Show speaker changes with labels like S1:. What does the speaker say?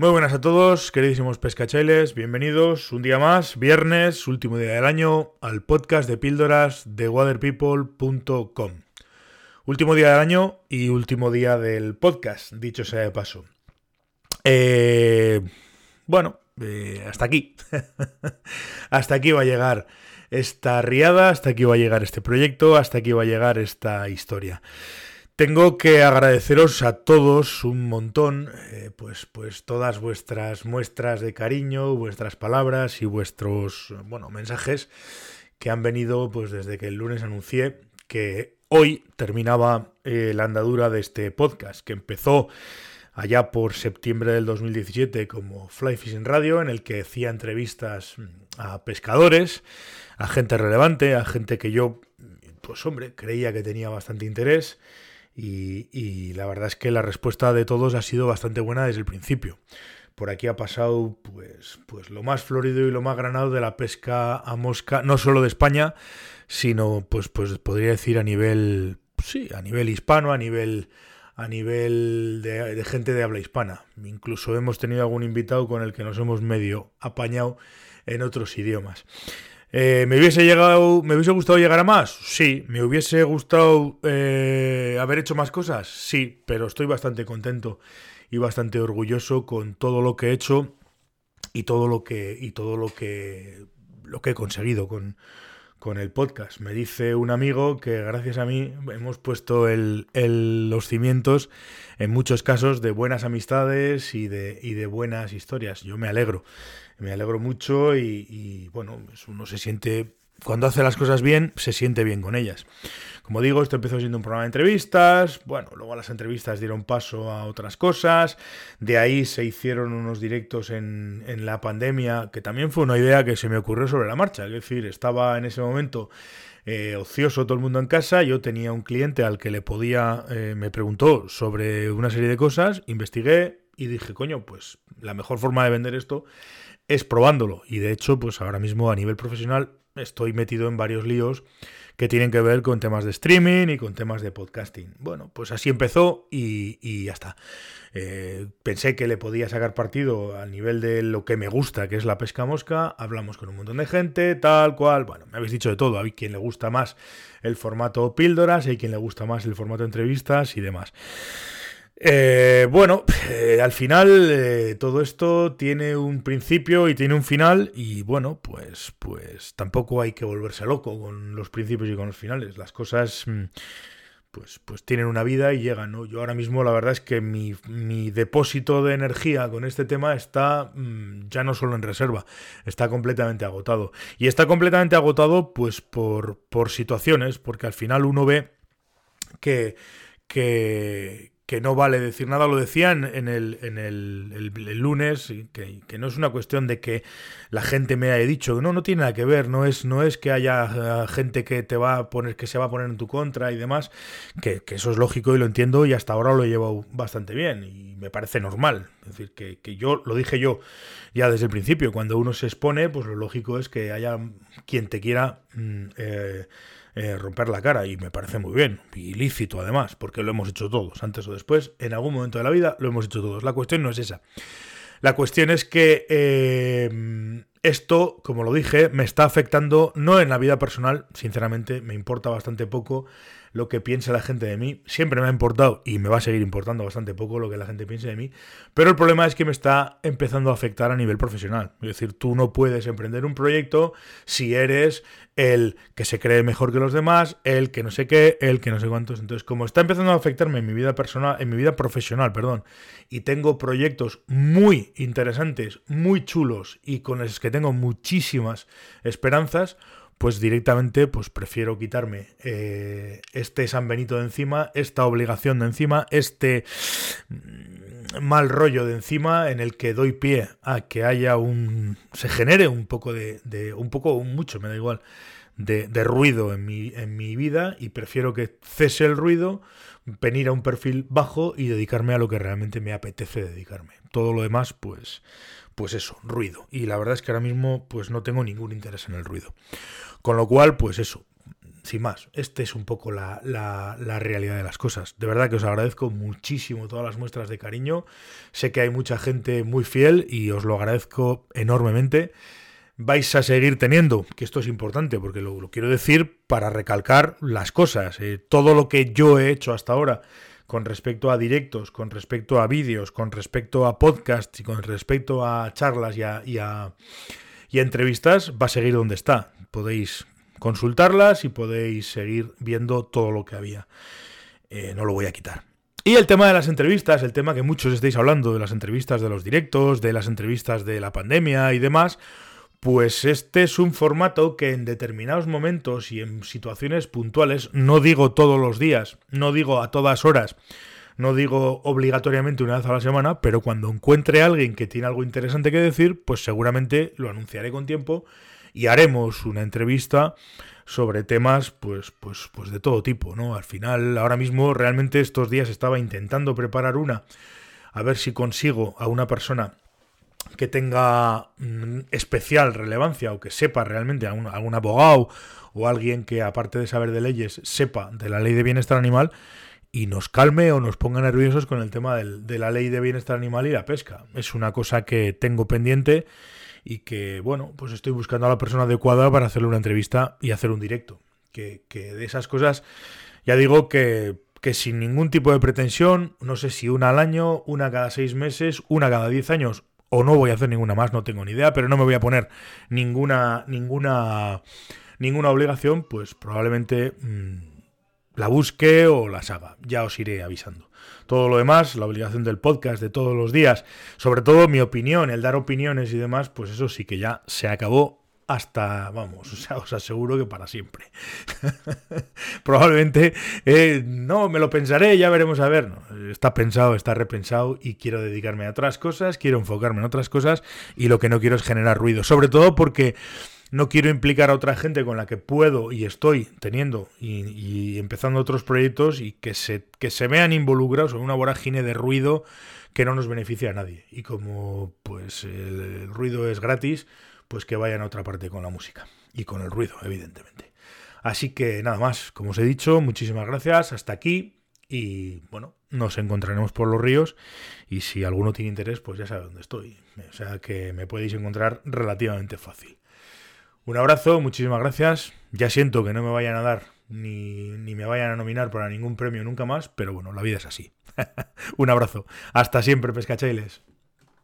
S1: Muy buenas a todos, queridísimos pescachailes, bienvenidos un día más, viernes, último día del año, al podcast de píldoras de waterpeople.com. Último día del año y último día del podcast, dicho sea de paso. Eh, bueno, eh, hasta aquí. hasta aquí va a llegar esta riada, hasta aquí va a llegar este proyecto, hasta aquí va a llegar esta historia. Tengo que agradeceros a todos un montón, eh, pues, pues todas vuestras muestras de cariño, vuestras palabras y vuestros, bueno, mensajes que han venido, pues desde que el lunes anuncié que hoy terminaba eh, la andadura de este podcast, que empezó allá por septiembre del 2017 como Fly Fishing Radio, en el que hacía entrevistas a pescadores, a gente relevante, a gente que yo, pues hombre, creía que tenía bastante interés y, la verdad es que la respuesta de todos ha sido bastante buena desde el principio. Por aquí ha pasado pues, pues lo más florido y lo más granado de la pesca a mosca, no solo de España, sino pues, pues podría decir a nivel, sí, a nivel hispano, a nivel a nivel de, gente de habla hispana. Incluso hemos tenido algún invitado con el que nos hemos medio apañado en otros idiomas. Eh, ¿Me hubiese llegado, me hubiese gustado llegar a más? Sí. ¿Me hubiese gustado eh, haber hecho más cosas? Sí, pero estoy bastante contento y bastante orgulloso con todo lo que he hecho y todo lo que y todo lo que lo que he conseguido con, con el podcast. Me dice un amigo que gracias a mí hemos puesto el, los cimientos en muchos casos de buenas amistades y de, y de buenas historias. Yo me alegro me alegro mucho y, bueno, pues uno se siente, cuando hace las cosas bien, se siente bien con ellas. Como digo, esto empezó siendo un programa de entrevistas, bueno, luego las entrevistas dieron paso a otras cosas, de ahí se hicieron unos directos en, la pandemia, que también fue una idea que se me ocurrió sobre la marcha, es decir, estaba en ese momento... Eh, ocioso todo el mundo en casa. Yo tenía un cliente al que le podía, eh, me preguntó sobre una serie de cosas, investigué y dije, coño, pues la mejor forma de vender esto es probándolo. Y de hecho, pues ahora mismo a nivel profesional estoy metido en varios líos que tienen que ver con temas de streaming y con temas de podcasting. Bueno, pues así empezó y, ya está. Eh, pensé que le podía sacar partido al nivel de lo que me gusta, que es la pesca mosca. Hablamos con un montón de gente, tal cual. Bueno, me habéis dicho de todo. Hay quien le gusta más el formato píldoras, hay quien le gusta más el formato entrevistas y demás. Eh, bueno, eh, al final eh, todo esto tiene un principio y tiene un final y bueno, pues, pues tampoco hay que volverse loco con los principios y con los finales. Las cosas mm, pues, pues tienen una vida y llegan, ¿no? Yo ahora mismo la verdad es que mi, mi depósito de energía con este tema está mm, ya no solo en reserva, está completamente agotado. Y está completamente agotado pues por, por situaciones, porque al final uno ve que, que, que no vale decir nada, lo decían en el, en el, lunes, que, que, no es una cuestión de que la gente me haya dicho, no, no tiene nada que ver, no es, no es que haya eh, gente que te va a poner, que se va a poner en tu contra y demás, que, eso es lógico y lo entiendo y hasta ahora lo he llevado bastante bien y me parece normal. Es decir, que, que yo, lo dije yo ya desde el principio, cuando uno se expone, pues lo lógico es que haya quien te quiera... Mm, eh, eh, romper la cara y me parece muy bien, ilícito además, porque lo hemos hecho todos, antes o después, en algún momento de la vida lo hemos hecho todos. La cuestión no es esa. La cuestión es que eh, esto, como lo dije, me está afectando no en la vida personal, sinceramente, me importa bastante poco lo que piensa la gente de mí. Siempre me ha importado y me va a seguir importando bastante poco lo que la gente piense de mí. Pero el problema es que me está empezando a afectar a nivel profesional. Es decir, tú no puedes emprender un proyecto si eres el que se cree mejor que los demás, el que no sé qué, el que no sé cuántos. Entonces, como está empezando a afectarme en mi vida personal, en mi vida profesional, perdón, y tengo proyectos muy interesantes, muy chulos y con los que tengo muchísimas esperanzas, pues directamente pues prefiero quitarme eh, este San Benito de encima, esta obligación de encima, este mm, mal rollo de encima en el que doy pie a que haya un se genere un poco de, de un poco mucho me da igual de, ruido en mi, en mi vida y prefiero que cese el ruido venir a un perfil bajo y dedicarme a lo que realmente me apetece dedicarme todo lo demás pues pues eso ruido y la verdad es que ahora mismo pues no tengo ningún interés en el ruido con lo cual, pues eso, sin más, esta es un poco la, la, realidad de las cosas. De verdad que os agradezco muchísimo todas las muestras de cariño. Sé que hay mucha gente muy fiel y os lo agradezco enormemente. Vais a seguir teniendo, que esto es importante porque lo, quiero decir para recalcar las cosas. Eh, todo lo que yo he hecho hasta ahora con respecto a directos, con respecto a vídeos, con respecto a podcasts y con respecto a charlas y a, y entrevistas, va a seguir donde está. Podéis consultarlas y podéis seguir viendo todo lo que había. Eh, no lo voy a quitar. Y el tema de las entrevistas, el tema que muchos estáis hablando de las entrevistas de los directos, de las entrevistas de la pandemia y demás, pues este es un formato que en determinados momentos y en situaciones puntuales, no digo todos los días, no digo a todas horas, no digo obligatoriamente una vez a la semana, pero cuando encuentre a alguien que tiene algo interesante que decir, pues seguramente lo anunciaré con tiempo y haremos una entrevista sobre temas pues, pues, pues de todo tipo, ¿no? Al final, ahora mismo, realmente estos días estaba intentando preparar una, a ver si consigo a una persona que tenga mm, especial relevancia o que sepa realmente, a algún abogado o alguien que aparte de saber de leyes sepa de la ley de bienestar animal y nos calme o nos ponga nerviosos con el tema de la ley de bienestar animal y la pesca. Es una cosa que tengo pendiente y que, bueno, pues estoy buscando a la persona adecuada para hacerle una entrevista y hacer un directo. Que, de esas cosas, ya digo que, que sin ningún tipo de pretensión, no sé si una al año, una cada seis meses, una cada diez años, o no voy a hacer ninguna más, no tengo ni idea, pero no me voy a poner ninguna, ninguna, ninguna obligación, pues probablemente mm, la busque o las haga. Ya os iré avisando. Todo lo demás, la obligación del podcast de todos los días, sobre todo mi opinión, el dar opiniones y demás, pues eso sí que ya se acabó hasta, vamos, os aseguro que para siempre. Probablemente eh, no, me lo pensaré, ya veremos a ver. está pensado, está repensado y quiero dedicarme a otras cosas, quiero enfocarme en otras cosas y lo que no quiero es generar ruido. Sobre todo porque no quiero implicar a otra gente con la que puedo y estoy teniendo y, empezando otros proyectos y que se, que se vean involucrados en una vorágine de ruido que no nos beneficia a nadie. Y como pues el, ruido es gratis, pues que vayan a otra parte con la música y con el ruido, evidentemente. Así que nada más, como os he dicho, muchísimas gracias, hasta aquí y bueno, nos encontraremos por los ríos y si alguno tiene interés, pues ya sabe dónde estoy. O sea que me podéis encontrar relativamente fácil. Un abrazo, muchísimas gracias. Ya siento que no me vayan a dar ni, ni me vayan a nominar para ningún premio nunca más, pero bueno, la vida es así. Un abrazo. Hasta siempre, pescachailes.